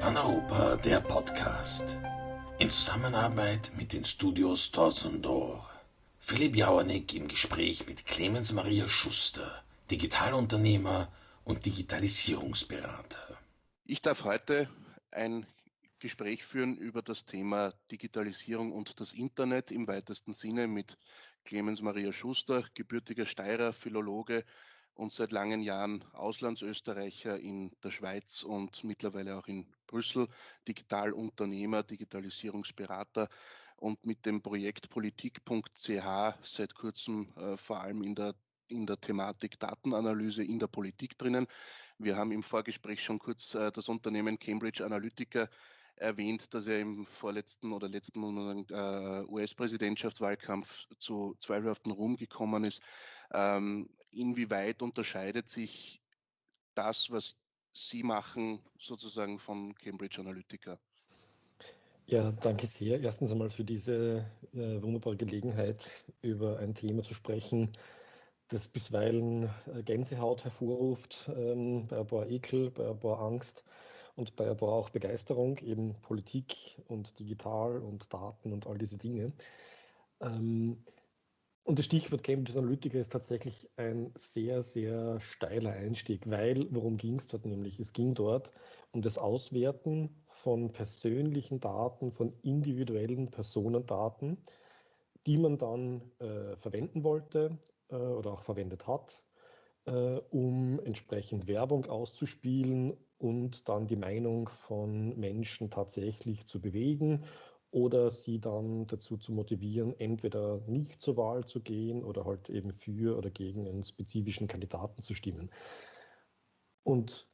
Paneuropa, der Podcast. In Zusammenarbeit mit den Studios Torsondor. Philipp Jauernick im Gespräch mit Clemens Maria Schuster, Digitalunternehmer und Digitalisierungsberater. Ich darf heute ein Gespräch führen über das Thema Digitalisierung und das Internet im weitesten Sinne mit Clemens Maria Schuster, gebürtiger Steirer, Philologe und seit langen Jahren Auslandsösterreicher in der Schweiz und mittlerweile auch in Brüssel, Digitalunternehmer, Digitalisierungsberater und mit dem Projekt politik.ch seit kurzem äh, vor allem in der in der Thematik Datenanalyse in der Politik drinnen. Wir haben im Vorgespräch schon kurz äh, das Unternehmen Cambridge Analytica erwähnt, dass er im vorletzten oder letzten äh, US-Präsidentschaftswahlkampf zu zweifelhaften Ruhm gekommen ist. Ähm, inwieweit unterscheidet sich das, was Sie machen, sozusagen von Cambridge Analytica? Ja, danke sehr. Erstens einmal für diese äh, wunderbare Gelegenheit, über ein Thema zu sprechen, das bisweilen äh, Gänsehaut hervorruft, ähm, bei ein paar Ekel, bei ein paar Angst und bei ein paar auch Begeisterung, eben Politik und digital und Daten und all diese Dinge. Ähm, und das Stichwort Cambridge Analytica ist tatsächlich ein sehr, sehr steiler Einstieg, weil worum ging es dort nämlich? Es ging dort um das Auswerten von persönlichen Daten, von individuellen Personendaten, die man dann äh, verwenden wollte äh, oder auch verwendet hat, äh, um entsprechend Werbung auszuspielen und dann die Meinung von Menschen tatsächlich zu bewegen oder sie dann dazu zu motivieren, entweder nicht zur Wahl zu gehen oder halt eben für oder gegen einen spezifischen Kandidaten zu stimmen. Und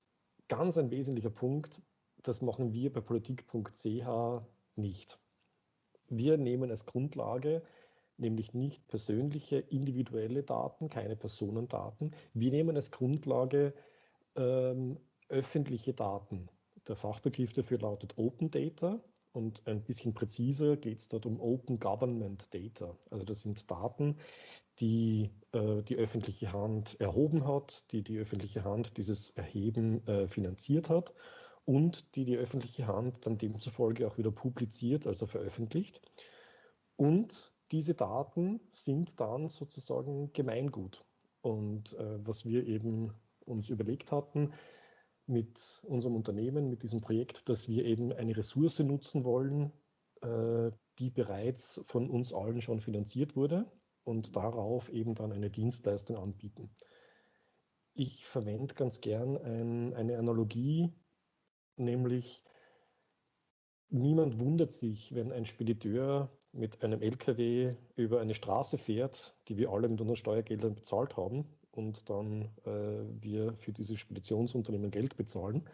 ganz ein wesentlicher Punkt, das machen wir bei politik.ch nicht. Wir nehmen als Grundlage nämlich nicht persönliche, individuelle Daten, keine Personendaten. Wir nehmen als Grundlage ähm, öffentliche Daten. Der Fachbegriff dafür lautet Open Data. Und ein bisschen präziser geht es dort um Open Government Data. Also das sind Daten, die äh, die öffentliche Hand erhoben hat, die die öffentliche Hand dieses Erheben äh, finanziert hat und die die öffentliche Hand dann demzufolge auch wieder publiziert, also veröffentlicht. Und diese Daten sind dann sozusagen Gemeingut. Und äh, was wir eben uns überlegt hatten, mit unserem Unternehmen, mit diesem Projekt, dass wir eben eine Ressource nutzen wollen, äh, die bereits von uns allen schon finanziert wurde und darauf eben dann eine Dienstleistung anbieten. Ich verwende ganz gern ein, eine Analogie, nämlich niemand wundert sich, wenn ein Spediteur mit einem LKW über eine Straße fährt, die wir alle mit unseren Steuergeldern bezahlt haben und dann äh, wir für dieses Speditionsunternehmen Geld bezahlen.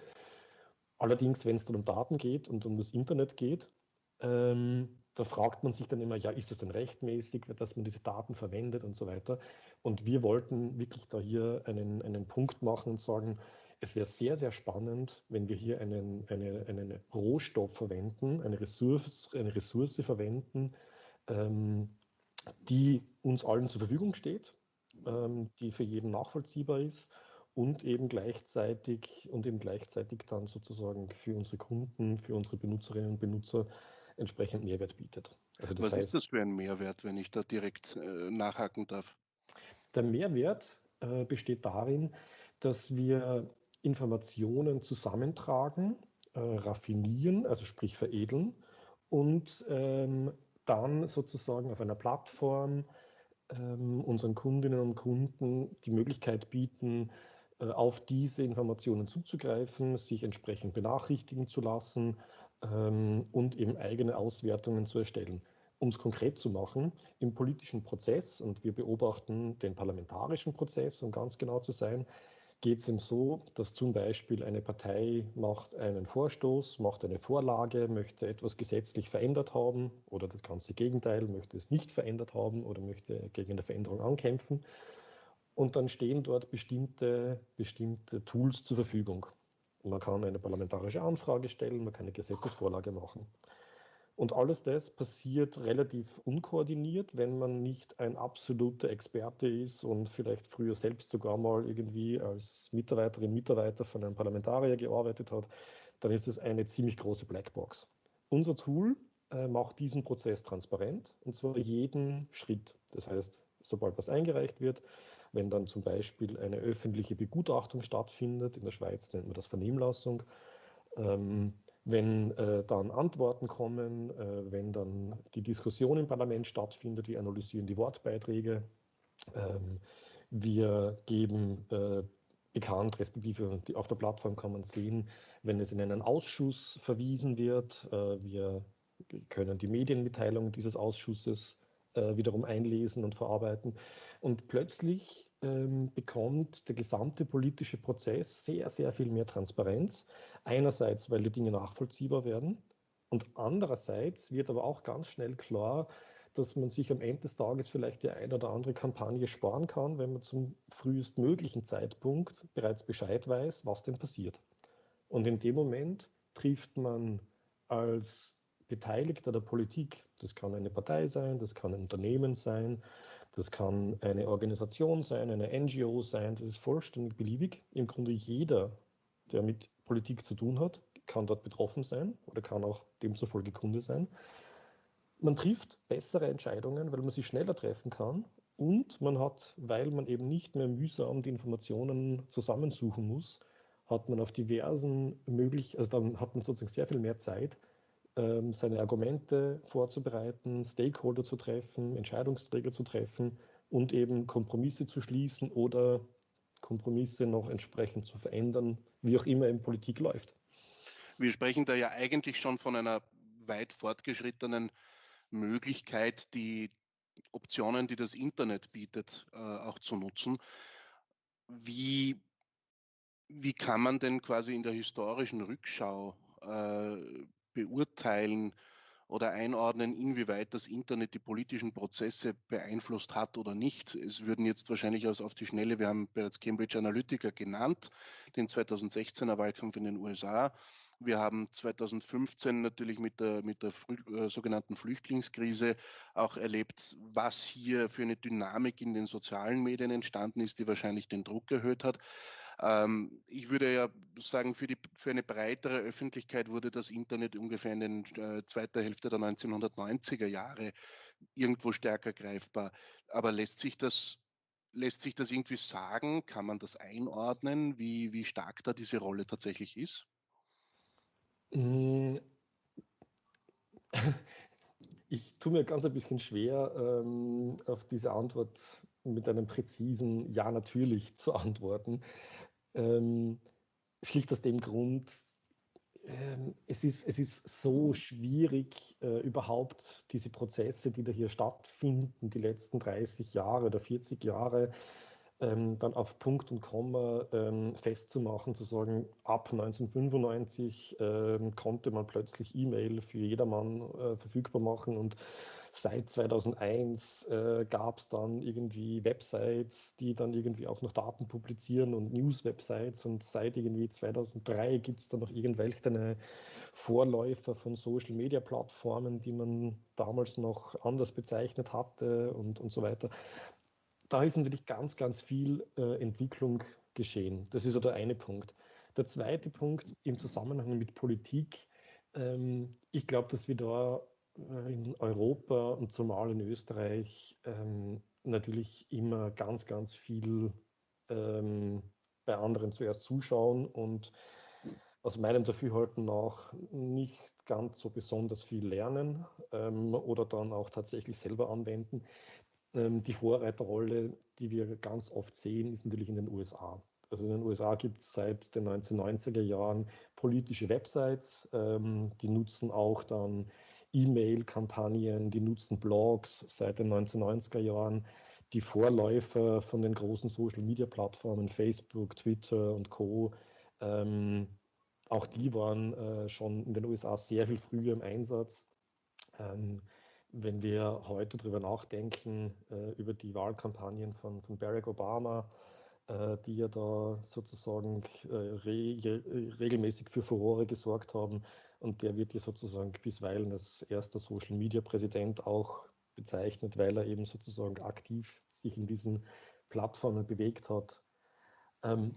Allerdings, wenn es dann um Daten geht und um das Internet geht, ähm, da fragt man sich dann immer, ja, ist es denn rechtmäßig, dass man diese Daten verwendet und so weiter. Und wir wollten wirklich da hier einen, einen Punkt machen und sagen, es wäre sehr, sehr spannend, wenn wir hier einen, eine, einen Rohstoff verwenden, eine Ressource, eine Ressource verwenden, ähm, die uns allen zur Verfügung steht, ähm, die für jeden nachvollziehbar ist und eben gleichzeitig und eben gleichzeitig dann sozusagen für unsere Kunden, für unsere Benutzerinnen und Benutzer entsprechend Mehrwert bietet. Also Was heißt, ist das für ein Mehrwert, wenn ich da direkt äh, nachhaken darf? Der Mehrwert äh, besteht darin, dass wir Informationen zusammentragen, äh, raffinieren, also sprich veredeln und ähm, dann sozusagen auf einer Plattform ähm, unseren Kundinnen und Kunden die Möglichkeit bieten, äh, auf diese Informationen zuzugreifen, sich entsprechend benachrichtigen zu lassen ähm, und eben eigene Auswertungen zu erstellen. Um es konkret zu machen, im politischen Prozess, und wir beobachten den parlamentarischen Prozess, um ganz genau zu sein, geht es ihm so, dass zum Beispiel eine Partei macht einen Vorstoß, macht eine Vorlage, möchte etwas gesetzlich verändert haben oder das ganze Gegenteil, möchte es nicht verändert haben oder möchte gegen eine Veränderung ankämpfen. Und dann stehen dort bestimmte, bestimmte Tools zur Verfügung. man kann eine parlamentarische Anfrage stellen, man kann eine Gesetzesvorlage machen. Und alles das passiert relativ unkoordiniert, wenn man nicht ein absoluter Experte ist und vielleicht früher selbst sogar mal irgendwie als Mitarbeiterin, Mitarbeiter von einem Parlamentarier gearbeitet hat, dann ist es eine ziemlich große Blackbox. Unser Tool äh, macht diesen Prozess transparent und zwar jeden Schritt. Das heißt, sobald was eingereicht wird, wenn dann zum Beispiel eine öffentliche Begutachtung stattfindet, in der Schweiz nennt man das Vernehmlassung, ähm, wenn äh, dann Antworten kommen, äh, wenn dann die Diskussion im Parlament stattfindet, wir analysieren die Wortbeiträge, ähm, wir geben äh, bekannt, respektive auf der Plattform kann man sehen, wenn es in einen Ausschuss verwiesen wird. Äh, wir können die Medienmitteilungen dieses Ausschusses äh, wiederum einlesen und verarbeiten. Und plötzlich ähm, bekommt der gesamte politische Prozess sehr, sehr viel mehr Transparenz. Einerseits, weil die Dinge nachvollziehbar werden und andererseits wird aber auch ganz schnell klar, dass man sich am Ende des Tages vielleicht die eine oder andere Kampagne sparen kann, wenn man zum frühestmöglichen Zeitpunkt bereits Bescheid weiß, was denn passiert. Und in dem Moment trifft man als Beteiligter der Politik, das kann eine Partei sein, das kann ein Unternehmen sein, das kann eine Organisation sein, eine NGO sein, das ist vollständig beliebig. Im Grunde jeder, der mit Politik zu tun hat, kann dort betroffen sein oder kann auch demzufolge Kunde sein. Man trifft bessere Entscheidungen, weil man sie schneller treffen kann und man hat, weil man eben nicht mehr mühsam die Informationen zusammensuchen muss, hat man auf diversen möglich, also dann hat man sozusagen sehr viel mehr Zeit, seine Argumente vorzubereiten, Stakeholder zu treffen, Entscheidungsträger zu treffen und eben Kompromisse zu schließen oder Kompromisse noch entsprechend zu verändern, wie auch immer in Politik läuft. Wir sprechen da ja eigentlich schon von einer weit fortgeschrittenen Möglichkeit, die Optionen, die das Internet bietet, äh, auch zu nutzen. Wie, wie kann man denn quasi in der historischen Rückschau äh, beurteilen oder einordnen, inwieweit das Internet die politischen Prozesse beeinflusst hat oder nicht. Es würden jetzt wahrscheinlich aus auf die Schnelle, wir haben bereits Cambridge Analytica genannt, den 2016er Wahlkampf in den USA. Wir haben 2015 natürlich mit der, mit der äh, sogenannten Flüchtlingskrise auch erlebt, was hier für eine Dynamik in den sozialen Medien entstanden ist, die wahrscheinlich den Druck erhöht hat. Ähm, ich würde ja sagen, für, die, für eine breitere Öffentlichkeit wurde das Internet ungefähr in den äh, zweiter Hälfte der 1990er Jahre irgendwo stärker greifbar. Aber lässt sich das Lässt sich das irgendwie sagen? Kann man das einordnen, wie, wie stark da diese Rolle tatsächlich ist? Mm. Ich tue mir ganz ein bisschen schwer, ähm, auf diese Antwort mit einem präzisen Ja, natürlich zu antworten. Ähm, schlicht aus dem Grund, ähm, es, ist, es ist so schwierig, äh, überhaupt diese Prozesse, die da hier stattfinden, die letzten 30 Jahre oder 40 Jahre, ähm, dann auf Punkt und Komma ähm, festzumachen, zu sagen, ab 1995 ähm, konnte man plötzlich E-Mail für jedermann äh, verfügbar machen und seit 2001 äh, gab es dann irgendwie Websites, die dann irgendwie auch noch Daten publizieren und News-Websites und seit irgendwie 2003 gibt es dann noch irgendwelche Vorläufer von Social-Media-Plattformen, die man damals noch anders bezeichnet hatte und, und so weiter da ist natürlich ganz, ganz viel äh, Entwicklung geschehen. Das ist so der eine Punkt. Der zweite Punkt im Zusammenhang mit Politik. Ähm, ich glaube, dass wir da äh, in Europa und zumal in Österreich ähm, natürlich immer ganz, ganz viel ähm, bei anderen zuerst zuschauen und aus meinem Dafürhalten nach nicht ganz so besonders viel lernen ähm, oder dann auch tatsächlich selber anwenden. Ähm, die Vorreiterrolle, die wir ganz oft sehen, ist natürlich in den USA. Also in den USA gibt es seit den 1990er Jahren politische Websites, ähm, die nutzen auch dann E-Mail-Kampagnen, die nutzen Blogs seit den 1990er Jahren. Die Vorläufer von den großen Social-Media-Plattformen Facebook, Twitter und Co. Ähm, auch die waren äh, schon in den USA sehr viel früher im Einsatz. Ähm, wenn wir heute darüber nachdenken, äh, über die Wahlkampagnen von, von Barack Obama, äh, die ja da sozusagen äh, re regelmäßig für Furore gesorgt haben. Und der wird ja sozusagen bisweilen als erster Social Media Präsident auch bezeichnet, weil er eben sozusagen aktiv sich in diesen Plattformen bewegt hat. Ähm,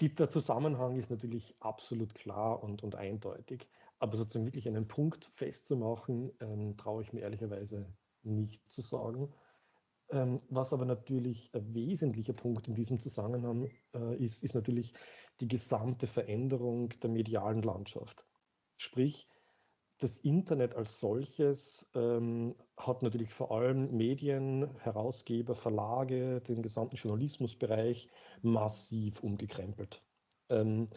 die, der Zusammenhang ist natürlich absolut klar und, und eindeutig. Aber sozusagen wirklich einen Punkt festzumachen, ähm, traue ich mir ehrlicherweise nicht zu sagen. Ähm, was aber natürlich ein wesentlicher Punkt in diesem Zusammenhang äh, ist, ist natürlich die gesamte Veränderung der medialen Landschaft. Sprich, das Internet als solches ähm, hat natürlich vor allem Medien, Herausgeber, Verlage, den gesamten Journalismusbereich massiv umgekrempelt. Ähm,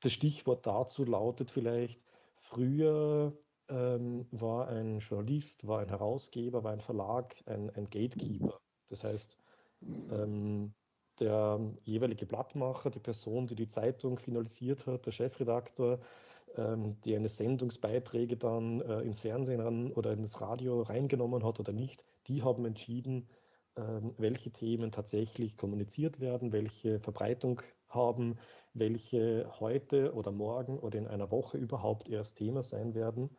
das Stichwort dazu lautet vielleicht, früher ähm, war ein Journalist, war ein Herausgeber, war ein Verlag, ein, ein Gatekeeper. Das heißt, ähm, der jeweilige Blattmacher, die Person, die die Zeitung finalisiert hat, der Chefredaktor, ähm, die eine Sendungsbeiträge dann äh, ins Fernsehen ran oder ins Radio reingenommen hat oder nicht, die haben entschieden, ähm, welche Themen tatsächlich kommuniziert werden, welche Verbreitung haben, welche heute oder morgen oder in einer Woche überhaupt erst Thema sein werden.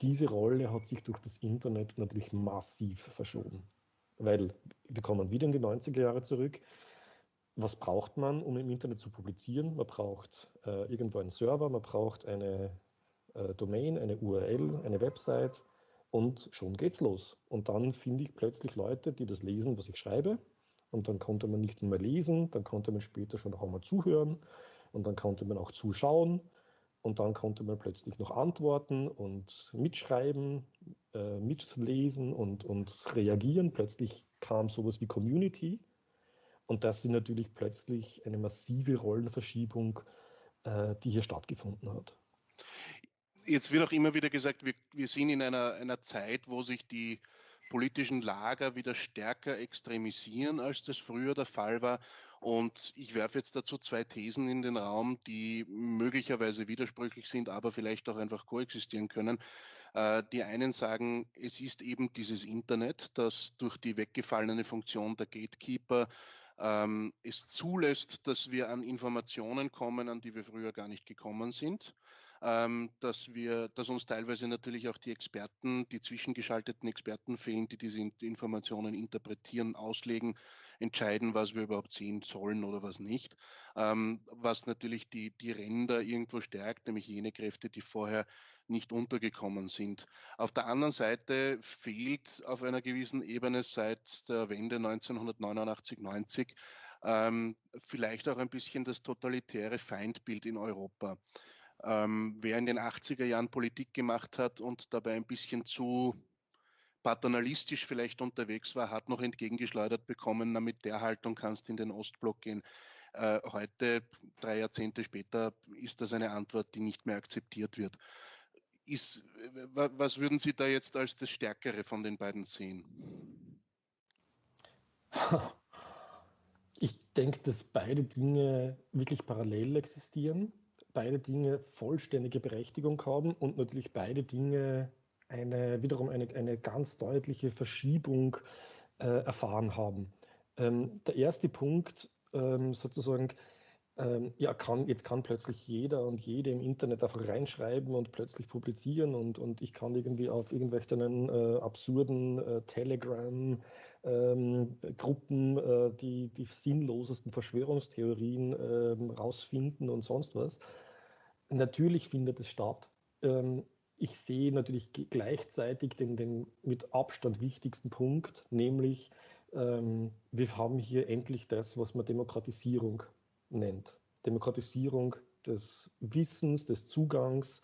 Diese Rolle hat sich durch das Internet natürlich massiv verschoben, weil wir kommen wieder in die 90er Jahre zurück was braucht man, um im Internet zu publizieren? Man braucht äh, irgendwo einen Server, man braucht eine äh, Domain, eine URL, eine Website und schon geht's los. Und dann finde ich plötzlich Leute, die das lesen, was ich schreibe. Und dann konnte man nicht nur lesen, dann konnte man später schon auch einmal zuhören und dann konnte man auch zuschauen und dann konnte man plötzlich noch antworten und mitschreiben, äh, mitlesen und, und reagieren. Plötzlich kam sowas wie Community und das ist natürlich plötzlich eine massive Rollenverschiebung, äh, die hier stattgefunden hat. Jetzt wird auch immer wieder gesagt, wir, wir sind in einer, einer Zeit, wo sich die politischen Lager wieder stärker extremisieren, als das früher der Fall war. Und ich werfe jetzt dazu zwei Thesen in den Raum, die möglicherweise widersprüchlich sind, aber vielleicht auch einfach koexistieren können. Äh, die einen sagen, es ist eben dieses Internet, das durch die weggefallene Funktion der Gatekeeper ähm, es zulässt, dass wir an Informationen kommen, an die wir früher gar nicht gekommen sind. Ähm, dass wir, dass uns teilweise natürlich auch die Experten, die zwischengeschalteten Experten fehlen, die diese Informationen interpretieren, auslegen, entscheiden, was wir überhaupt sehen sollen oder was nicht. Ähm, was natürlich die, die Ränder irgendwo stärkt, nämlich jene Kräfte, die vorher nicht untergekommen sind. Auf der anderen Seite fehlt auf einer gewissen Ebene seit der Wende 1989, 90 ähm, vielleicht auch ein bisschen das totalitäre Feindbild in Europa. Ähm, wer in den 80er Jahren Politik gemacht hat und dabei ein bisschen zu paternalistisch vielleicht unterwegs war, hat noch entgegengeschleudert bekommen, na mit der Haltung kannst du in den Ostblock gehen. Äh, heute, drei Jahrzehnte später, ist das eine Antwort, die nicht mehr akzeptiert wird ist, was würden Sie da jetzt als das Stärkere von den beiden sehen? Ich denke, dass beide Dinge wirklich parallel existieren, beide Dinge vollständige Berechtigung haben und natürlich beide Dinge eine, wiederum eine, eine ganz deutliche Verschiebung äh, erfahren haben. Ähm, der erste Punkt, ähm, sozusagen, ähm, ja, kann, jetzt kann plötzlich jeder und jede im Internet einfach reinschreiben und plötzlich publizieren und, und ich kann irgendwie auf irgendwelchen äh, absurden äh, Telegram-Gruppen ähm, äh, die, die sinnlosesten Verschwörungstheorien ähm, rausfinden und sonst was. Natürlich findet es statt. Ähm, ich sehe natürlich gleichzeitig den, den mit Abstand wichtigsten Punkt, nämlich ähm, wir haben hier endlich das, was man Demokratisierung nennt. Demokratisierung des Wissens, des Zugangs.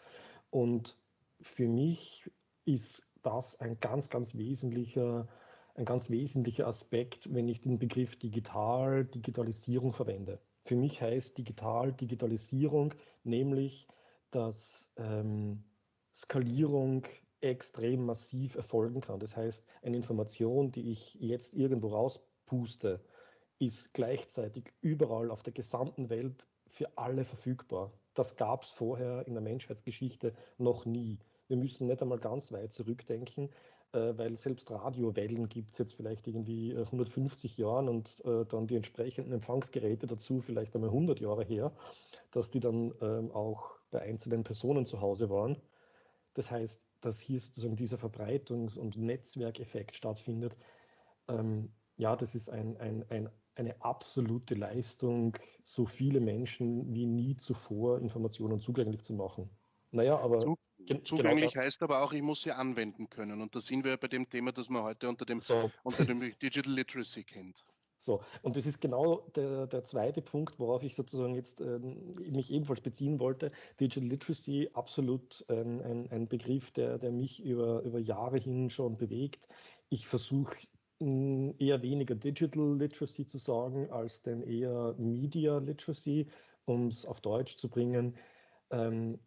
Und für mich ist das ein ganz, ganz wesentlicher, ein ganz wesentlicher Aspekt, wenn ich den Begriff digital, Digitalisierung verwende. Für mich heißt digital, Digitalisierung nämlich, dass ähm, Skalierung extrem massiv erfolgen kann. Das heißt, eine Information, die ich jetzt irgendwo rauspuste, ist gleichzeitig überall auf der gesamten Welt für alle verfügbar. Das gab es vorher in der Menschheitsgeschichte noch nie. Wir müssen nicht einmal ganz weit zurückdenken. Äh, weil selbst Radiowellen gibt es jetzt vielleicht irgendwie 150 Jahren und äh, dann die entsprechenden Empfangsgeräte dazu vielleicht einmal 100 Jahre her, dass die dann ähm, auch bei einzelnen Personen zu Hause waren. Das heißt, dass hier sozusagen dieser Verbreitungs- und Netzwerkeffekt stattfindet, ähm, ja, das ist ein, ein, ein, eine absolute Leistung, so viele Menschen wie nie zuvor Informationen zugänglich zu machen. Naja, aber. Genau zugänglich genau heißt aber auch, ich muss sie anwenden können. Und da sind wir bei dem Thema, das man heute unter dem, so. unter dem Digital Literacy kennt. So, und das ist genau der, der zweite Punkt, worauf ich sozusagen jetzt äh, mich ebenfalls beziehen wollte. Digital Literacy, absolut ein, ein, ein Begriff, der, der mich über, über Jahre hin schon bewegt. Ich versuche eher weniger Digital Literacy zu sagen, als denn eher Media Literacy, um es auf Deutsch zu bringen. Ähm,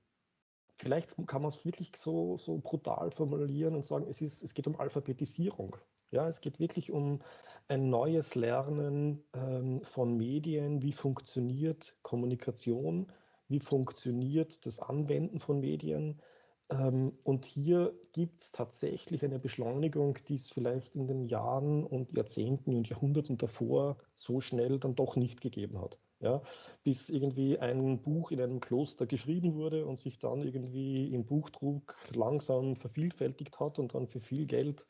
vielleicht kann man es wirklich so, so brutal formulieren und sagen, es, ist, es geht um Alphabetisierung. Ja, es geht wirklich um ein neues Lernen ähm, von Medien. Wie funktioniert Kommunikation? Wie funktioniert das Anwenden von Medien? Ähm, und hier gibt es tatsächlich eine Beschleunigung, die es vielleicht in den Jahren und Jahrzehnten und Jahrhunderten davor so schnell dann doch nicht gegeben hat. Ja, bis irgendwie ein Buch in einem Kloster geschrieben wurde und sich dann irgendwie im Buchdruck langsam vervielfältigt hat und dann für viel Geld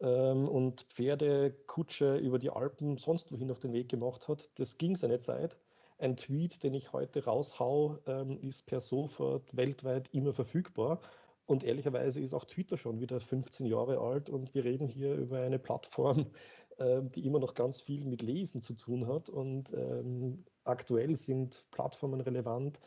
ähm, und Pferdekutsche über die Alpen sonst wohin auf den Weg gemacht hat. Das ging seine Zeit. Ein Tweet, den ich heute raushau, ähm, ist per sofort weltweit immer verfügbar. Und ehrlicherweise ist auch Twitter schon wieder 15 Jahre alt und wir reden hier über eine Plattform, äh, die immer noch ganz viel mit Lesen zu tun hat. Und ähm, aktuell sind Plattformen relevant,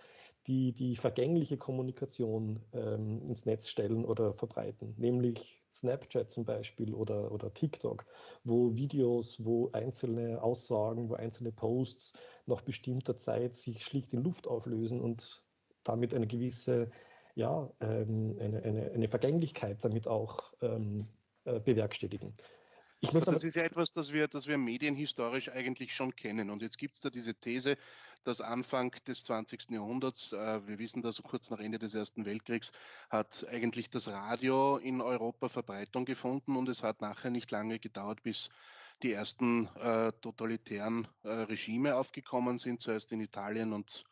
die die vergängliche Kommunikation ähm, ins Netz stellen oder verbreiten, nämlich Snapchat zum Beispiel oder, oder TikTok, wo Videos, wo einzelne Aussagen, wo einzelne Posts nach bestimmter Zeit sich schlicht in Luft auflösen und damit eine gewisse, ja, ähm, eine, eine, eine Vergänglichkeit damit auch ähm, äh, bewerkstelligen. Das ist ja etwas, das wir, das wir medienhistorisch eigentlich schon kennen. Und jetzt gibt es da diese These, dass Anfang des 20. Jahrhunderts, äh, wir wissen das kurz nach Ende des Ersten Weltkriegs, hat eigentlich das Radio in Europa Verbreitung gefunden und es hat nachher nicht lange gedauert, bis die ersten äh, totalitären äh, Regime aufgekommen sind, zuerst in Italien und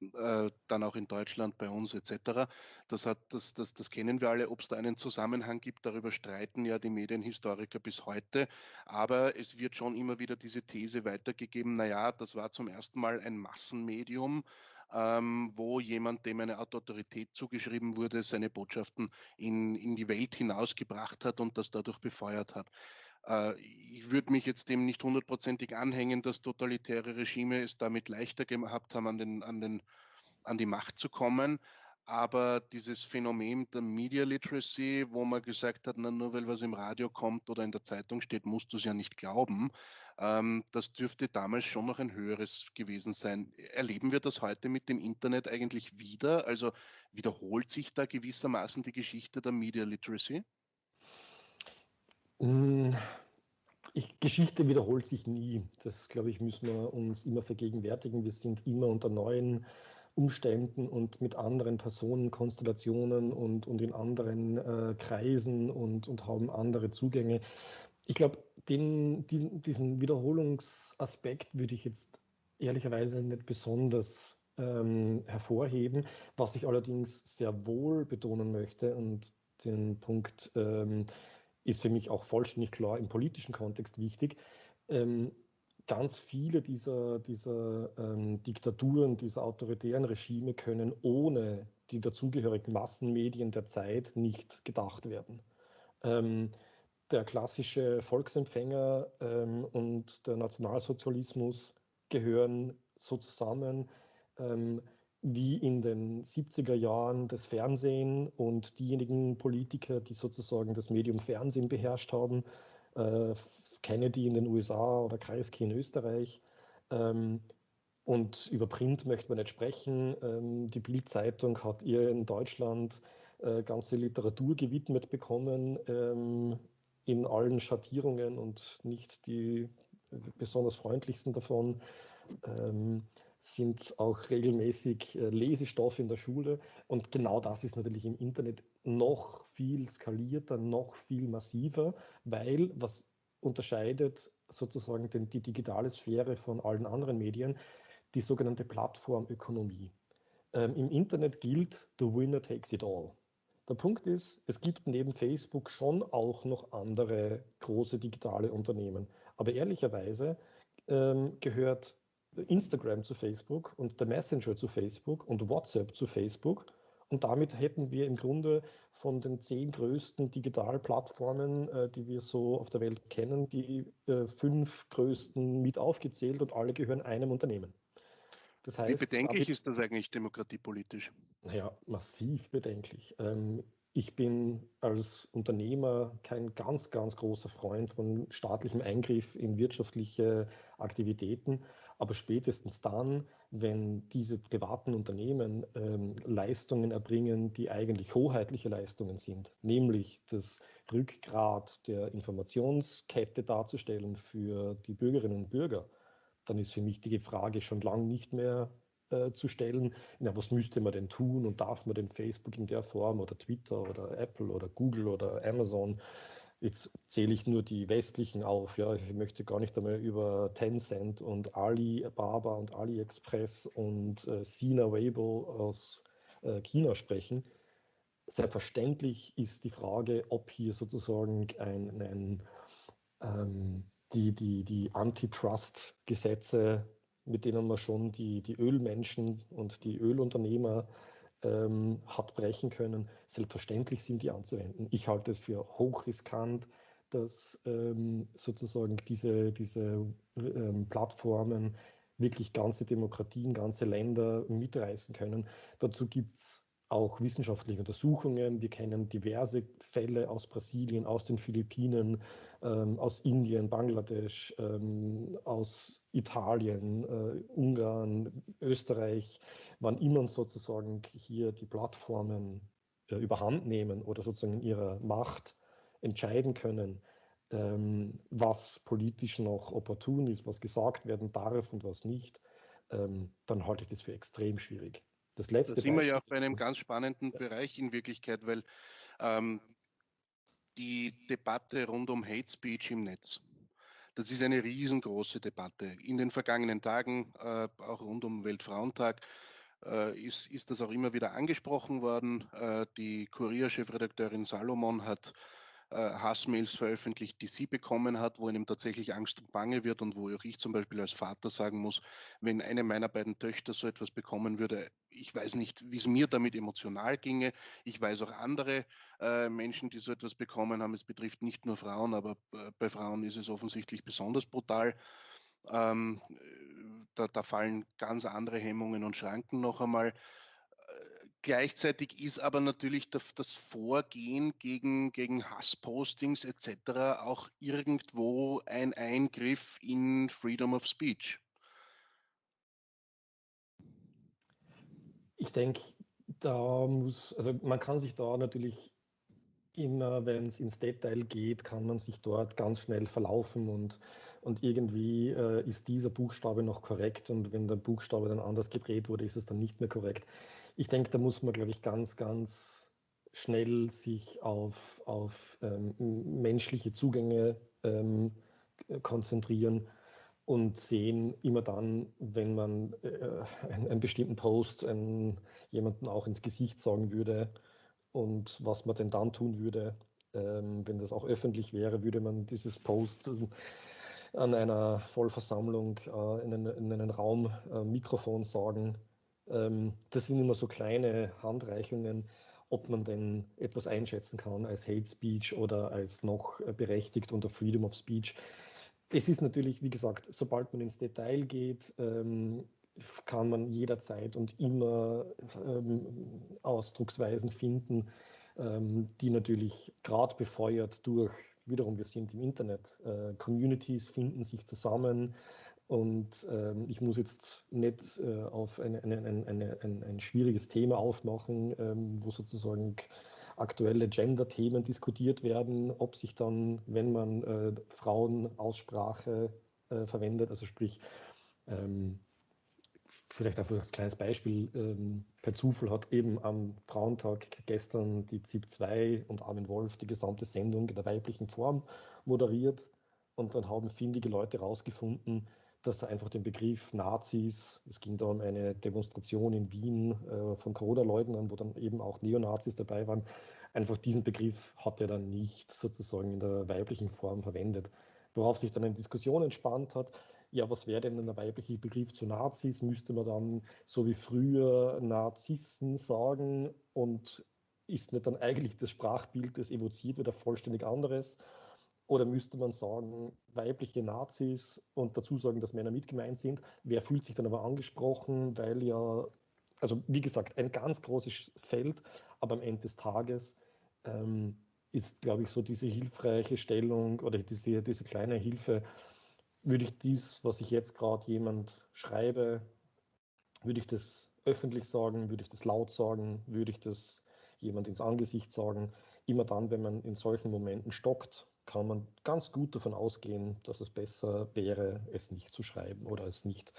äh, dann auch in Deutschland bei uns etc. Das, hat, das, das, das kennen wir alle. Ob es da einen Zusammenhang gibt, darüber streiten ja die Medienhistoriker bis heute. Aber es wird schon immer wieder diese These weitergegeben, naja, das war zum ersten Mal ein Massenmedium, ähm, wo jemand, dem eine Autorität zugeschrieben wurde, seine Botschaften in, in die Welt hinausgebracht hat und das dadurch befeuert hat. Äh, ich würde mich jetzt dem nicht hundertprozentig anhängen, dass totalitäre Regime es damit leichter gehabt haben, an, den, an, den, an die Macht zu kommen. Aber dieses Phänomen der Media Literacy, wo man gesagt hat, na, nur weil was im Radio kommt oder in der Zeitung steht, musst du es ja nicht glauben, ähm, das dürfte damals schon noch ein höheres gewesen sein. Erleben wir das heute mit dem Internet eigentlich wieder? Also wiederholt sich da gewissermaßen die Geschichte der Media Literacy? Hm, ich, Geschichte wiederholt sich nie. Das, glaube ich, müssen wir uns immer vergegenwärtigen. Wir sind immer unter neuen Umständen und mit anderen Personenkonstellationen und, und in anderen äh, Kreisen und, und haben andere Zugänge. Ich glaube, den, die, diesen Wiederholungsaspekt würde ich jetzt ehrlicherweise nicht besonders ähm, hervorheben. Was ich allerdings sehr wohl betonen möchte und den Punkt ähm, ist für mich auch vollständig klar im politischen Kontext wichtig. Ähm, ganz viele dieser, dieser ähm, Diktaturen, dieser autoritären Regime können ohne die dazugehörigen Massenmedien der Zeit nicht gedacht werden. Ähm, der klassische Volksempfänger ähm, und der Nationalsozialismus gehören so zusammen. Ähm, wie in den 70er Jahren das Fernsehen und diejenigen Politiker, die sozusagen das Medium Fernsehen beherrscht haben, äh, Kennedy in den USA oder Kreisky in Österreich. Ähm, und über Print möchte man nicht sprechen. Ähm, die Bild-Zeitung hat ihr in Deutschland äh, ganze Literatur gewidmet bekommen ähm, in allen Schattierungen und nicht die besonders freundlichsten davon. Ähm, sind auch regelmäßig äh, Lesestoff in der Schule. Und genau das ist natürlich im Internet noch viel skalierter, noch viel massiver, weil was unterscheidet sozusagen den, die digitale Sphäre von allen anderen Medien, die sogenannte Plattformökonomie. Ähm, Im Internet gilt, the winner takes it all. Der Punkt ist, es gibt neben Facebook schon auch noch andere große digitale Unternehmen. Aber ehrlicherweise ähm, gehört Instagram zu Facebook und der Messenger zu Facebook und WhatsApp zu Facebook. Und damit hätten wir im Grunde von den zehn größten Digitalplattformen, äh, die wir so auf der Welt kennen, die äh, fünf größten mit aufgezählt und alle gehören einem Unternehmen. Das heißt, Wie bedenklich ist das eigentlich demokratiepolitisch? Naja, massiv bedenklich. Ähm, ich bin als Unternehmer kein ganz, ganz großer Freund von staatlichem Eingriff in wirtschaftliche Aktivitäten. Aber spätestens dann, wenn diese privaten Unternehmen ähm, Leistungen erbringen, die eigentlich hoheitliche Leistungen sind, nämlich das Rückgrat der Informationskette darzustellen für die Bürgerinnen und Bürger, dann ist für mich die Frage schon lange nicht mehr äh, zu stellen, na, was müsste man denn tun und darf man denn Facebook in der Form oder Twitter oder Apple oder Google oder Amazon Jetzt zähle ich nur die westlichen auf. Ja, ich möchte gar nicht einmal über Tencent und Alibaba und AliExpress und äh, Sina Weibo aus äh, China sprechen. Selbstverständlich ist die Frage, ob hier sozusagen ein, ein ähm, die, die, die Antitrust-Gesetze, mit denen man schon die, die Ölmenschen und die Ölunternehmer ähm, hat brechen können. Selbstverständlich sind die anzuwenden. Ich halte es für hochriskant, dass ähm, sozusagen diese, diese ähm, Plattformen wirklich ganze Demokratien, ganze Länder mitreißen können. Dazu gibt es auch wissenschaftliche Untersuchungen. Wir kennen diverse Fälle aus Brasilien, aus den Philippinen, ähm, aus Indien, Bangladesch, ähm, aus Italien, äh, Ungarn, Österreich, wann immer sozusagen hier die Plattformen äh, überhand nehmen oder sozusagen in ihrer Macht entscheiden können, ähm, was politisch noch opportun ist, was gesagt werden darf und was nicht, ähm, dann halte ich das für extrem schwierig. Das letzte da sind wir ja auch bei einem ganz spannenden Bereich in Wirklichkeit, weil ähm, die Debatte rund um Hate Speech im Netz, das ist eine riesengroße Debatte. In den vergangenen Tagen, äh, auch rund um Weltfrauentag, äh, ist, ist das auch immer wieder angesprochen worden. Äh, die Kurier-Chefredakteurin Salomon hat äh, Hassmails veröffentlicht, die sie bekommen hat, wo einem tatsächlich Angst und Bange wird und wo auch ich zum Beispiel als Vater sagen muss, wenn eine meiner beiden Töchter so etwas bekommen würde, ich weiß nicht, wie es mir damit emotional ginge. Ich weiß auch andere äh, Menschen, die so etwas bekommen haben. Es betrifft nicht nur Frauen, aber äh, bei Frauen ist es offensichtlich besonders brutal. Ähm, äh, da, da fallen ganz andere Hemmungen und Schranken noch einmal. Gleichzeitig ist aber natürlich das Vorgehen gegen, gegen Hasspostings etc. auch irgendwo ein Eingriff in Freedom of Speech. Ich denke, da muss, also man kann sich da natürlich immer, wenn es ins Detail geht, kann man sich dort ganz schnell verlaufen und, und irgendwie äh, ist dieser Buchstabe noch korrekt und wenn der Buchstabe dann anders gedreht wurde, ist es dann nicht mehr korrekt ich denke, da muss man, glaube ich, ganz, ganz schnell sich auf, auf ähm, menschliche Zugänge ähm, konzentrieren und sehen immer dann, wenn man äh, einen, einen, bestimmten Post einen, jemanden auch ins Gesicht sagen würde und was man denn dann tun würde, ähm, wenn das auch öffentlich wäre, würde man dieses Post an einer Vollversammlung äh, in, einen, in, einen, Raum äh, Mikrofon sagen das sind immer so kleine Handreichungen, ob man denn etwas einschätzen kann als Hate Speech oder als noch berechtigt unter Freedom of Speech. Es ist natürlich, wie gesagt, sobald man ins Detail geht, ähm, kann man jederzeit und immer ähm, Ausdrucksweisen finden, die natürlich gerade befeuert durch, wiederum, wir sind im Internet, äh, Communities finden sich zusammen, und ähm, ich muss jetzt nicht äh, auf eine, eine, eine, ein, schwieriges Thema aufmachen, ähm, wo sozusagen aktuelle Gender-Themen diskutiert werden, ob sich dann, wenn man äh, Frauenaussprache äh, verwendet, also sprich ähm, vielleicht einfach als kleines Beispiel, ähm, per Zufall hat eben am Frauentag gestern die ZIP 2 und Armin Wolf die gesamte Sendung in der weiblichen Form moderiert und dann haben findige Leute herausgefunden, dass einfach den Begriff Nazis, es ging da um eine Demonstration in Wien äh, von Corona-Leugnern, wo dann eben auch Neonazis dabei waren, einfach diesen Begriff hat er dann nicht sozusagen in der weiblichen Form verwendet. Worauf sich dann eine Diskussion entspannt hat, ja, was wäre denn ein weiblicher Begriff zu Nazis? Müsste man dann so wie früher Narzissten sagen und ist nicht dann eigentlich das Sprachbild, das evoziert wird, ein vollständig anderes? Oder müsste man sagen, weibliche Nazis und dazu sagen, dass Männer mit gemeint sind? Wer fühlt sich dann aber angesprochen, weil ja, also wie gesagt, ein ganz großes Feld, aber am Ende des Tages ähm, ist, glaube ich, so diese hilfreiche Stellung oder diese, diese kleine Hilfe, würde ich dies, was ich jetzt gerade jemand schreibe, würde ich das öffentlich sagen, würde ich das laut sagen, würde ich das jemand ins Angesicht sagen. Immer dann, wenn man in solchen Momenten stockt, kann man ganz gut davon ausgehen, dass es besser wäre, es nicht zu schreiben oder es nicht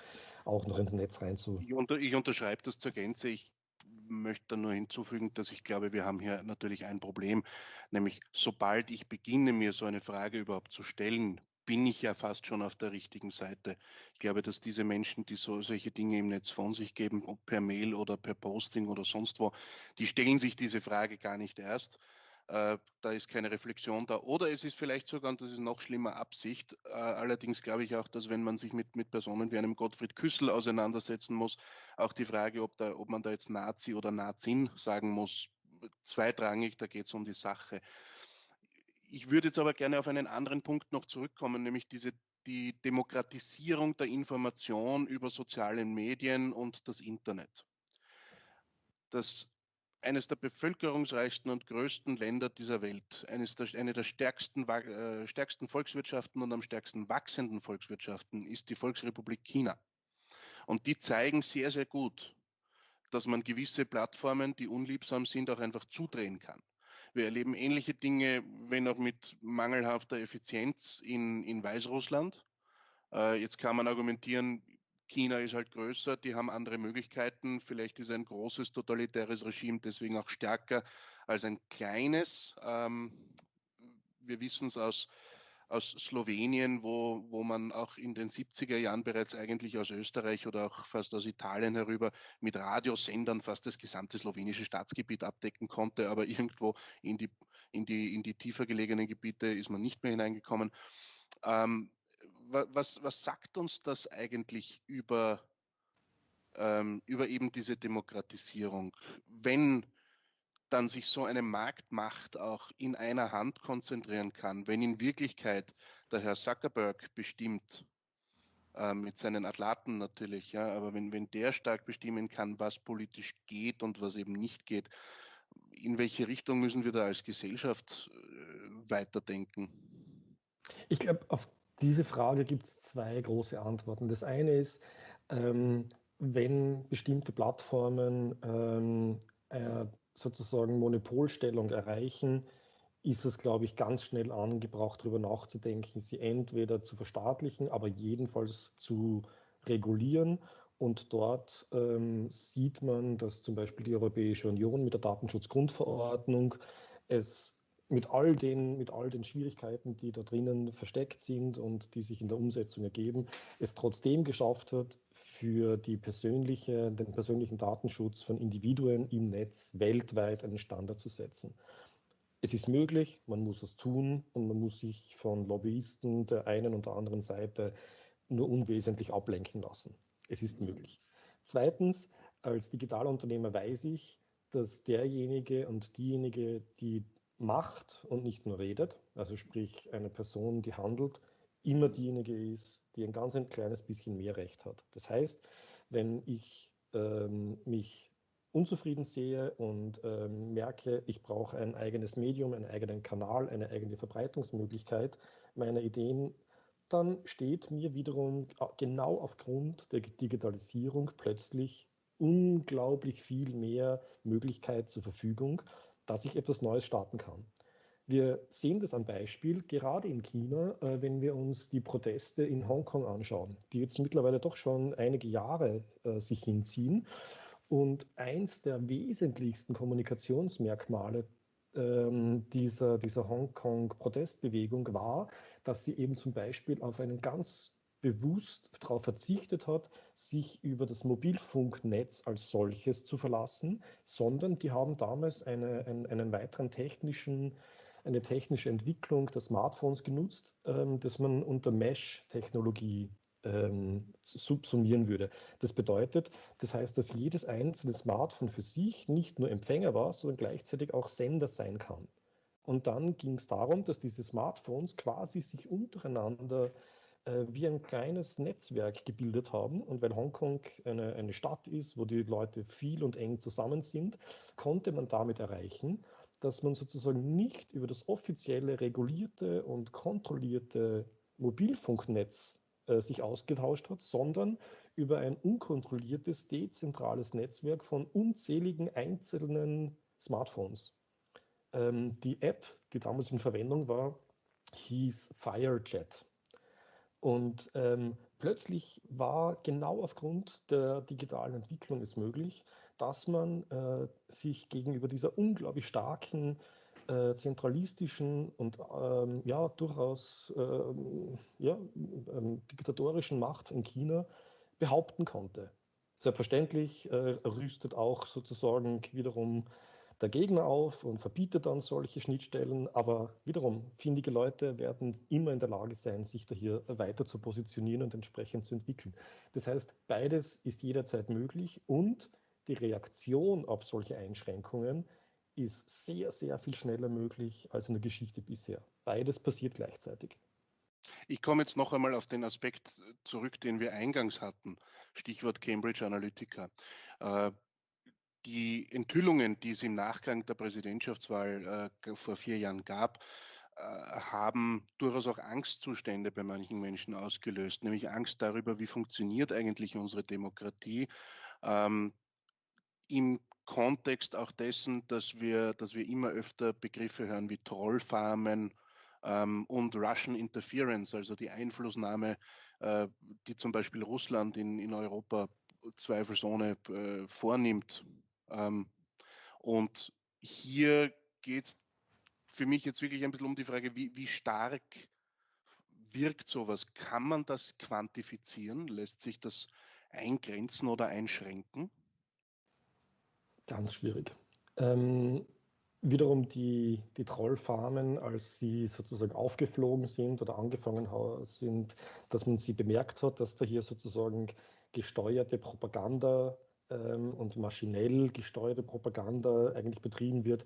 auch noch ins Netz reinzu. Ich, unter, ich unterschreibe das zur Gänze. Ich möchte nur hinzufügen, dass ich glaube, wir haben hier natürlich ein Problem, nämlich sobald ich beginne, mir so eine Frage überhaupt zu stellen, bin ich ja fast schon auf der richtigen Seite. Ich glaube, dass diese Menschen, die so solche Dinge im Netz von sich geben, ob per Mail oder per Posting oder sonst wo, die stellen sich diese Frage gar nicht erst. Äh, da ist keine Reflexion da. Oder es ist vielleicht sogar, und das ist noch schlimmer, Absicht. Äh, allerdings glaube ich auch, dass wenn man sich mit, mit Personen wie einem Gottfried Küssel auseinandersetzen muss, auch die Frage, ob, da, ob man da jetzt Nazi oder Nazin sagen muss, zweitrangig, da geht es um die Sache. Ich würde jetzt aber gerne auf einen anderen Punkt noch zurückkommen, nämlich diese die Demokratisierung der Information über soziale Medien und das Internet. Das eines der bevölkerungsreichsten und größten Länder dieser Welt, eines der, eine der stärksten, äh, stärksten Volkswirtschaften und am stärksten wachsenden Volkswirtschaften ist die Volksrepublik China. Und die zeigen sehr, sehr gut, dass man gewisse Plattformen, die unliebsam sind, auch einfach zudrehen kann. Wir erleben ähnliche Dinge, wenn auch mit mangelhafter Effizienz in, in Weißrussland. Äh, jetzt kann man argumentieren, China ist halt größer, die haben andere Möglichkeiten. Vielleicht ist ein großes totalitäres Regime deswegen auch stärker als ein kleines. Ähm, wir wissen es aus, aus Slowenien, wo, wo man auch in den 70er Jahren bereits eigentlich aus Österreich oder auch fast aus Italien herüber mit Radiosendern fast das gesamte slowenische Staatsgebiet abdecken konnte, aber irgendwo in die, in die, in die tiefer gelegenen Gebiete ist man nicht mehr hineingekommen. Ähm, was, was sagt uns das eigentlich über, ähm, über eben diese Demokratisierung? Wenn dann sich so eine Marktmacht auch in einer Hand konzentrieren kann, wenn in Wirklichkeit der Herr Zuckerberg bestimmt, äh, mit seinen Atlaten natürlich, ja, aber wenn, wenn der stark bestimmen kann, was politisch geht und was eben nicht geht, in welche Richtung müssen wir da als Gesellschaft äh, weiterdenken? Ich glaube, auf diese Frage gibt es zwei große Antworten. Das eine ist, ähm, wenn bestimmte Plattformen ähm, äh, sozusagen Monopolstellung erreichen, ist es, glaube ich, ganz schnell angebracht, darüber nachzudenken, sie entweder zu verstaatlichen, aber jedenfalls zu regulieren. Und dort ähm, sieht man, dass zum Beispiel die Europäische Union mit der Datenschutzgrundverordnung es mit all den, mit all den Schwierigkeiten, die da drinnen versteckt sind und die sich in der Umsetzung ergeben, es trotzdem geschafft hat, für die persönliche, den persönlichen Datenschutz von Individuen im Netz weltweit einen Standard zu setzen. Es ist möglich, man muss es tun und man muss sich von Lobbyisten der einen und der anderen Seite nur unwesentlich ablenken lassen. Es ist möglich. Zweitens, als Digitalunternehmer weiß ich, dass derjenige und diejenige, die macht und nicht nur redet, also sprich eine Person, die handelt, immer diejenige ist, die ein ganz ein kleines bisschen mehr Recht hat. Das heißt, wenn ich ähm, mich unzufrieden sehe und ähm, merke, ich brauche ein eigenes Medium, einen eigenen Kanal, eine eigene Verbreitungsmöglichkeit meiner Ideen, dann steht mir wiederum genau aufgrund der Digitalisierung plötzlich unglaublich viel mehr Möglichkeit zur Verfügung, dass ich etwas Neues starten kann. Wir sehen das am Beispiel, gerade in China, äh, wenn wir uns die Proteste in Hongkong anschauen, die jetzt mittlerweile doch schon einige Jahre äh, sich hinziehen. Und eins der wesentlichsten Kommunikationsmerkmale ähm, dieser, dieser Hongkong-Protestbewegung war, dass sie eben zum Beispiel auf einen ganz bewusst darauf verzichtet hat, sich über das Mobilfunknetz als solches zu verlassen, sondern die haben damals eine, einen, einen weiteren technischen, eine technische Entwicklung der Smartphones genutzt, ähm, das man unter Mesh-Technologie ähm, subsumieren würde. Das bedeutet, das heißt, dass jedes einzelne Smartphone für sich nicht nur Empfänger war, sondern gleichzeitig auch Sender sein kann. Und dann ging es darum, dass diese Smartphones quasi sich untereinander äh, wie ein kleines Netzwerk gebildet haben. Und weil Hongkong eine, eine Stadt ist, wo die Leute viel und eng zusammen sind, konnte man damit erreichen, dass man sozusagen nicht über das offizielle, regulierte und kontrollierte Mobilfunknetz äh, sich ausgetauscht hat, sondern über ein unkontrolliertes, dezentrales Netzwerk von unzähligen einzelnen Smartphones. Ähm, die App, die damals in Verwendung war, hieß FireJet. Und ähm, plötzlich war genau aufgrund der digitalen Entwicklung es möglich, dass man äh, sich gegenüber dieser unglaublich starken äh, zentralistischen und ähm, ja durchaus ähm, ja, ähm, diktatorischen Macht in China behaupten konnte. Selbstverständlich äh, rüstet auch sozusagen wiederum der Gegner auf und verbietet dann solche Schnittstellen. Aber wiederum, findige Leute werden immer in der Lage sein, sich da hier weiter zu positionieren und entsprechend zu entwickeln. Das heißt, beides ist jederzeit möglich und die Reaktion auf solche Einschränkungen ist sehr, sehr viel schneller möglich als in der Geschichte bisher. Beides passiert gleichzeitig. Ich komme jetzt noch einmal auf den Aspekt zurück, den wir eingangs hatten. Stichwort Cambridge Analytica. Die Enthüllungen, die es im Nachgang der Präsidentschaftswahl äh, vor vier Jahren gab, äh, haben durchaus auch Angstzustände bei manchen Menschen ausgelöst, nämlich Angst darüber, wie funktioniert eigentlich unsere Demokratie. Ähm, Im Kontext auch dessen, dass wir, dass wir immer öfter Begriffe hören wie Trollfarmen ähm, und Russian Interference, also die Einflussnahme, äh, die zum Beispiel Russland in, in Europa zweifelsohne äh, vornimmt ähm, und hier geht es für mich jetzt wirklich ein bisschen um die Frage, wie, wie stark wirkt sowas? Kann man das quantifizieren? Lässt sich das eingrenzen oder einschränken? Ganz schwierig. Ähm, wiederum die, die Trollfarmen, als sie sozusagen aufgeflogen sind oder angefangen sind, dass man sie bemerkt hat, dass da hier sozusagen gesteuerte Propaganda ähm, und maschinell gesteuerte Propaganda eigentlich betrieben wird.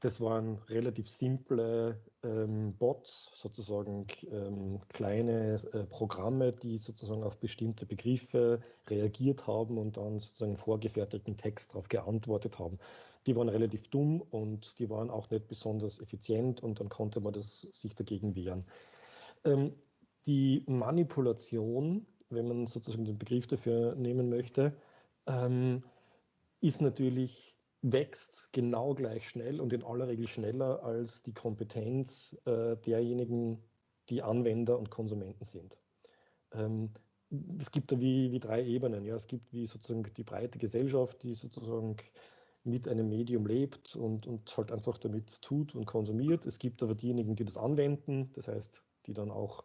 Das waren relativ simple ähm, Bots, sozusagen ähm, kleine äh, Programme, die sozusagen auf bestimmte Begriffe reagiert haben und dann sozusagen vorgefertigten Text darauf geantwortet haben. Die waren relativ dumm und die waren auch nicht besonders effizient und dann konnte man das sich dagegen wehren. Ähm, die Manipulation, wenn man sozusagen den Begriff dafür nehmen möchte, ähm, ist natürlich, wächst genau gleich schnell und in aller Regel schneller als die Kompetenz äh, derjenigen, die Anwender und Konsumenten sind. Ähm, es gibt da wie, wie drei Ebenen. Ja. Es gibt wie sozusagen die breite Gesellschaft, die sozusagen mit einem Medium lebt und, und halt einfach damit tut und konsumiert. Es gibt aber diejenigen, die das anwenden, das heißt, die dann auch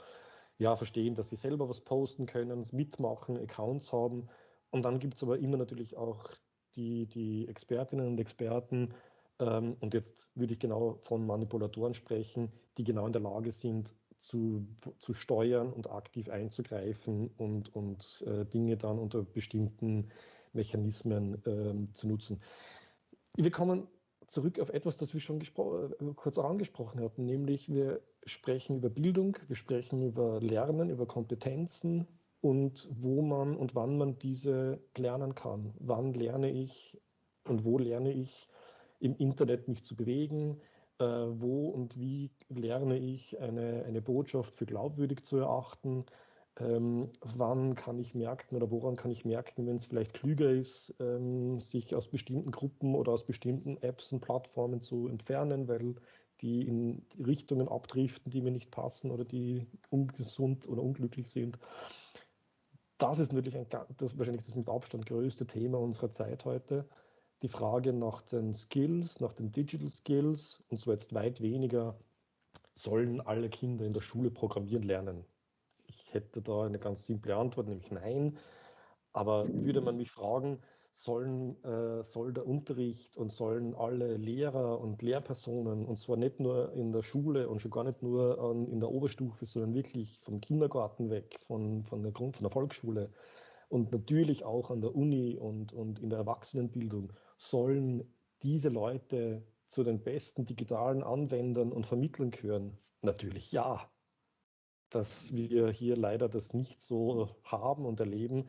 ja, verstehen, dass sie selber was posten können, mitmachen, Accounts haben und dann gibt es aber immer natürlich auch die, die Expertinnen und Experten, ähm, und jetzt würde ich genau von Manipulatoren sprechen, die genau in der Lage sind, zu, zu steuern und aktiv einzugreifen und, und äh, Dinge dann unter bestimmten Mechanismen äh, zu nutzen. Wir kommen zurück auf etwas, das wir schon äh, kurz angesprochen hatten, nämlich wir sprechen über Bildung, wir sprechen über Lernen, über Kompetenzen, und wo man und wann man diese lernen kann. Wann lerne ich und wo lerne ich im Internet mich zu bewegen? Äh, wo und wie lerne ich eine, eine Botschaft für glaubwürdig zu erachten? Ähm, wann kann ich merken oder woran kann ich merken, wenn es vielleicht klüger ist, ähm, sich aus bestimmten Gruppen oder aus bestimmten Apps und Plattformen zu entfernen, weil die in Richtungen abdriften, die mir nicht passen oder die ungesund oder unglücklich sind. Das ist natürlich ein, das wahrscheinlich das mit Abstand größte Thema unserer Zeit heute. Die Frage nach den Skills, nach den Digital Skills, und zwar jetzt weit weniger, sollen alle Kinder in der Schule programmieren lernen? Ich hätte da eine ganz simple Antwort, nämlich nein. Aber würde man mich fragen, sollen, äh, soll der Unterricht und sollen alle Lehrer und Lehrpersonen, und zwar nicht nur in der Schule und schon gar nicht nur an, in der Oberstufe, sondern wirklich vom Kindergarten weg, von, von, der, Grund, von der Volksschule und natürlich auch an der Uni und, und in der Erwachsenenbildung, sollen diese Leute zu den besten digitalen Anwendern und Vermittlern gehören? Natürlich ja. Dass wir hier leider das nicht so haben und erleben,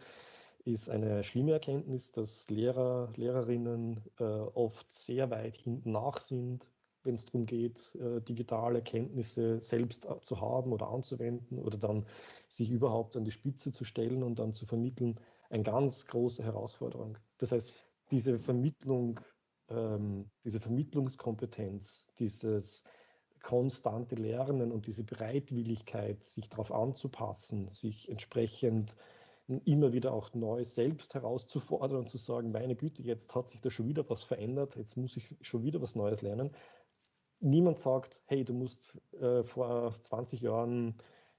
ist eine schlimme Erkenntnis, dass Lehrer, Lehrerinnen äh, oft sehr weit hinten nach sind, wenn es darum geht, äh, digitale Kenntnisse selbst zu haben oder anzuwenden oder dann sich überhaupt an die Spitze zu stellen und dann zu vermitteln, eine ganz große Herausforderung. Das heißt, diese Vermittlung, ähm, diese Vermittlungskompetenz, dieses konstante Lernen und diese Bereitwilligkeit, sich darauf anzupassen, sich entsprechend immer wieder auch neu selbst herauszufordern und zu sagen, meine Güte, jetzt hat sich da schon wieder was verändert, jetzt muss ich schon wieder was Neues lernen. Niemand sagt, hey, du musst äh, vor 20 Jahren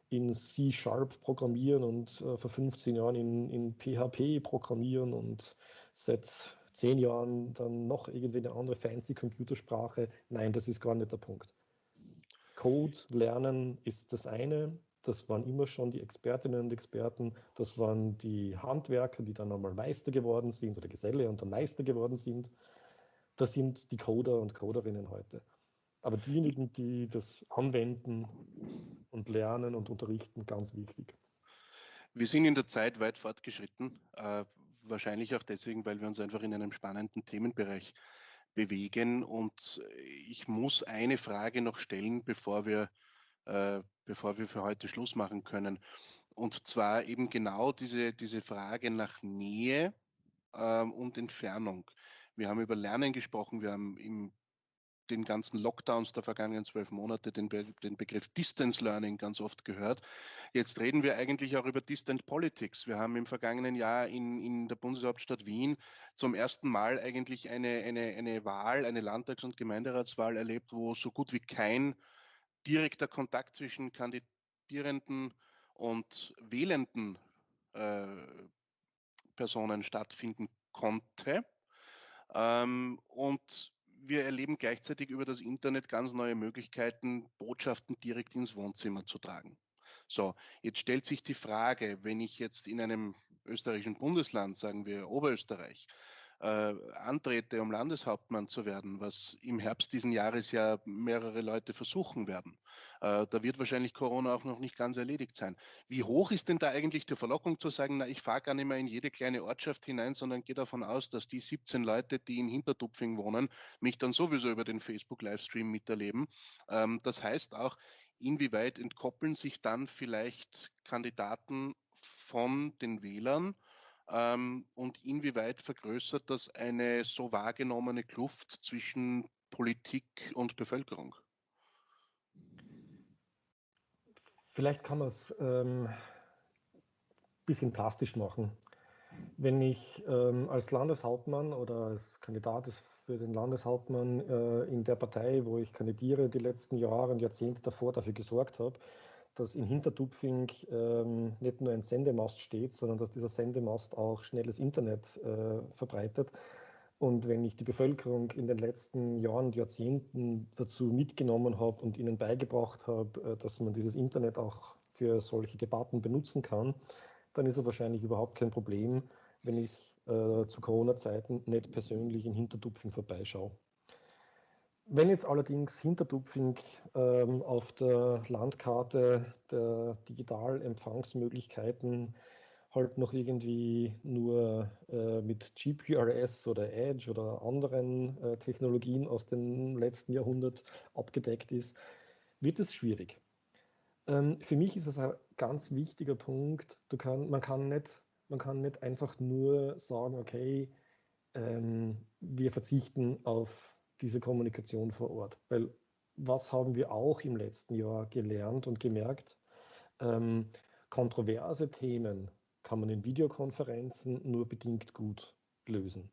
in C-Sharp programmieren und äh, vor 15 Jahren in, in PHP programmieren und seit 10 Jahren dann noch irgendwie eine andere fancy Computersprache. Nein, das ist gar nicht der Punkt. Code lernen ist das eine, das waren immer schon die Expertinnen und Experten, das waren die Handwerker, die dann einmal Meister geworden sind oder Geselle und dann Meister geworden sind. Das sind die Coder und Coderinnen heute. Aber diejenigen, die das anwenden und lernen und unterrichten, ganz wichtig. Wir sind in der Zeit weit fortgeschritten, äh, wahrscheinlich auch deswegen, weil wir uns einfach in einem spannenden Themenbereich bewegen. Und ich muss eine Frage noch stellen, bevor wir äh, bevor wir für heute Schluss machen können. Und zwar eben genau diese, diese Frage nach Nähe ähm, und Entfernung. Wir haben über Lernen gesprochen, wir haben im den ganzen Lockdowns der vergangenen zwölf Monate den, Be den, Begriff Distance Learning ganz oft gehört. Jetzt reden wir eigentlich auch über Distant Politics. Wir haben im vergangenen Jahr in, in der Bundeshauptstadt Wien zum ersten Mal eigentlich eine, eine, eine Wahl, eine Landtags- und Gemeinderatswahl erlebt, wo so gut wie kein direkter Kontakt zwischen Kandidierenden und wählenden äh, Personen stattfinden konnte. Ähm, und wir erleben gleichzeitig über das Internet ganz neue Möglichkeiten, Botschaften direkt ins Wohnzimmer zu tragen. So, jetzt stellt sich die Frage, wenn ich jetzt in einem österreichischen Bundesland, sagen wir Oberösterreich, äh, antrete, um Landeshauptmann zu werden, was im Herbst diesen Jahres ja mehrere Leute versuchen werden. Äh, da wird wahrscheinlich Corona auch noch nicht ganz erledigt sein. Wie hoch ist denn da eigentlich die Verlockung zu sagen, na, ich fahre gar nicht mehr in jede kleine Ortschaft hinein, sondern gehe davon aus, dass die 17 Leute, die in Hintertupfing wohnen, mich dann sowieso über den Facebook-Livestream miterleben. Ähm, das heißt auch, inwieweit entkoppeln sich dann vielleicht Kandidaten von den Wählern ähm, und inwieweit vergrößert das eine so wahrgenommene Kluft zwischen Politik und Bevölkerung? Vielleicht kann man es ein ähm, bisschen plastisch machen. Wenn ich ähm, als Landeshauptmann oder als Kandidat für den Landeshauptmann äh, in der Partei, wo ich kandidiere, die letzten Jahre und Jahrzehnte davor dafür gesorgt habe, dass in Hintertupfing ähm, nicht nur ein Sendemast steht, sondern dass dieser Sendemast auch schnelles Internet äh, verbreitet. Und wenn ich die Bevölkerung in den letzten Jahren und Jahrzehnten dazu mitgenommen habe und ihnen beigebracht habe, äh, dass man dieses Internet auch für solche Debatten benutzen kann, dann ist es wahrscheinlich überhaupt kein Problem, wenn ich äh, zu Corona-Zeiten nicht persönlich in Hintertupfing vorbeischaue. Wenn jetzt allerdings Hintertupfing ähm, auf der Landkarte der Digitalempfangsmöglichkeiten halt noch irgendwie nur äh, mit GPRS oder Edge oder anderen äh, Technologien aus dem letzten Jahrhundert abgedeckt ist, wird es schwierig. Ähm, für mich ist es ein ganz wichtiger Punkt. Kann, man, kann nicht, man kann nicht einfach nur sagen, okay, ähm, wir verzichten auf diese Kommunikation vor Ort. Weil was haben wir auch im letzten Jahr gelernt und gemerkt? Ähm, kontroverse Themen kann man in Videokonferenzen nur bedingt gut lösen.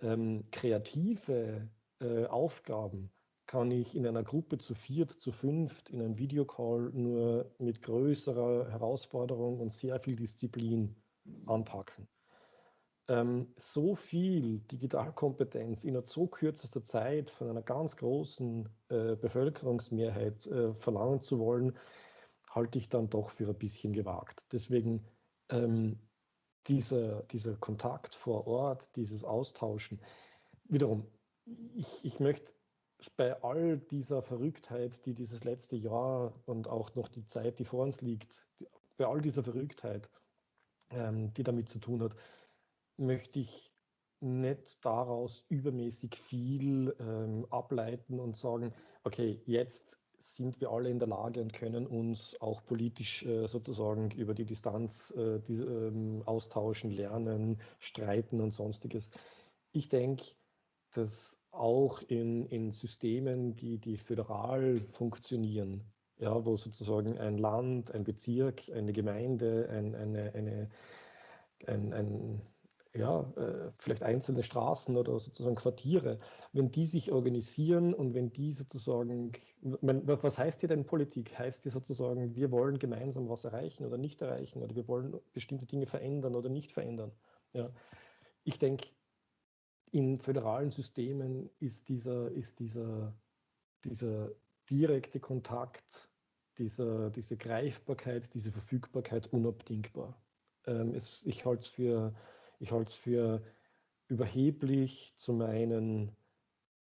Ähm, kreative äh, Aufgaben kann ich in einer Gruppe zu viert, zu fünft, in einem Videocall nur mit größerer Herausforderung und sehr viel Disziplin anpacken. Ähm, so viel Digitalkompetenz in so kürzester Zeit von einer ganz großen äh, Bevölkerungsmehrheit äh, verlangen zu wollen, halte ich dann doch für ein bisschen gewagt. Deswegen ähm, dieser, dieser Kontakt vor Ort, dieses Austauschen, wiederum, ich, ich möchte bei all dieser Verrücktheit, die dieses letzte Jahr und auch noch die Zeit, die vor uns liegt, bei all dieser Verrücktheit, ähm, die damit zu tun hat, möchte ich nicht daraus übermäßig viel ähm, ableiten und sagen, okay, jetzt sind wir alle in der Lage und können uns auch politisch äh, sozusagen über die Distanz äh, die, ähm, austauschen, lernen, streiten und sonstiges. Ich denke, dass auch in, in Systemen, die, die föderal funktionieren, ja, wo sozusagen ein Land, ein Bezirk, eine Gemeinde, ein, eine, eine, ein, ein ja, äh, vielleicht einzelne Straßen oder sozusagen Quartiere, wenn die sich organisieren und wenn die sozusagen, was heißt hier denn Politik? Heißt hier sozusagen, wir wollen gemeinsam was erreichen oder nicht erreichen oder wir wollen bestimmte Dinge verändern oder nicht verändern? Ja. Ich denke, in föderalen Systemen ist dieser, ist dieser, dieser direkte Kontakt, dieser, diese Greifbarkeit, diese Verfügbarkeit unabdingbar. Ähm, es, ich halte es für, ich halte es für überheblich, zu meinen,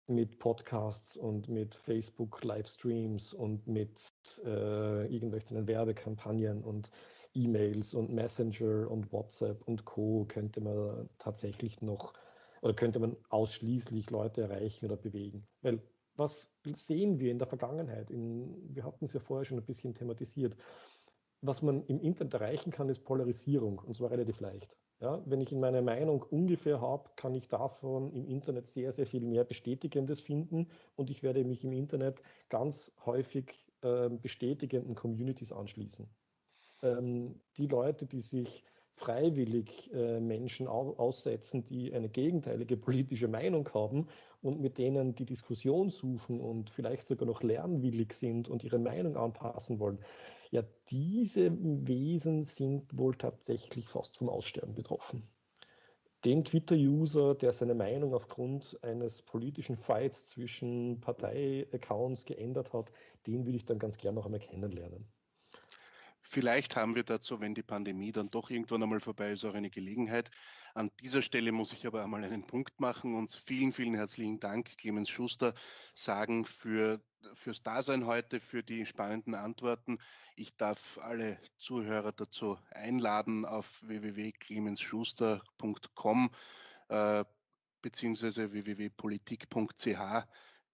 mit Podcasts und mit Facebook-Livestreams und mit äh, irgendwelchen Werbekampagnen und E-Mails und Messenger und WhatsApp und Co. könnte man tatsächlich noch oder könnte man ausschließlich Leute erreichen oder bewegen? Weil was sehen wir in der Vergangenheit? In, wir hatten es ja vorher schon ein bisschen thematisiert. Was man im Internet erreichen kann, ist Polarisierung und zwar relativ leicht. Ja, wenn ich in meiner Meinung ungefähr habe, kann ich davon im Internet sehr, sehr viel mehr Bestätigendes finden und ich werde mich im Internet ganz häufig äh, bestätigenden Communities anschließen. Ähm, die Leute, die sich freiwillig äh, Menschen au aussetzen, die eine gegenteilige politische Meinung haben und mit denen die Diskussion suchen und vielleicht sogar noch lernwillig sind und ihre Meinung anpassen wollen. Ja, diese Wesen sind wohl tatsächlich fast vom Aussterben betroffen. Den Twitter-User, der seine Meinung aufgrund eines politischen Fights zwischen Partei-Accounts geändert hat, den würde ich dann ganz gern noch einmal kennenlernen. Vielleicht haben wir dazu, wenn die Pandemie dann doch irgendwann einmal vorbei ist, auch eine Gelegenheit. An dieser Stelle muss ich aber einmal einen Punkt machen und vielen, vielen herzlichen Dank, Clemens Schuster, sagen für, fürs Dasein heute, für die spannenden Antworten. Ich darf alle Zuhörer dazu einladen, auf www.clemensschuster.com äh, beziehungsweise www.politik.ch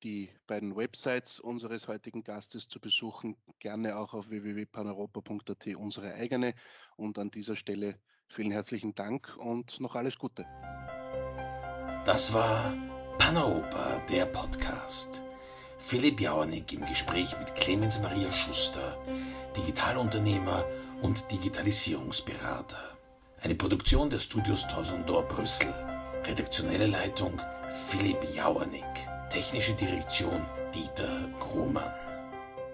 die beiden Websites unseres heutigen Gastes zu besuchen, gerne auch auf www.paneuropa.at unsere eigene. Und an dieser Stelle vielen herzlichen Dank und noch alles Gute. Das war Paneuropa, der Podcast. Philipp Jauernick im Gespräch mit Clemens Maria Schuster, Digitalunternehmer und Digitalisierungsberater. Eine Produktion der Studios Tosendor Brüssel. Redaktionelle Leitung Philipp Jauernick. Technische Direktion Dieter Grohmann.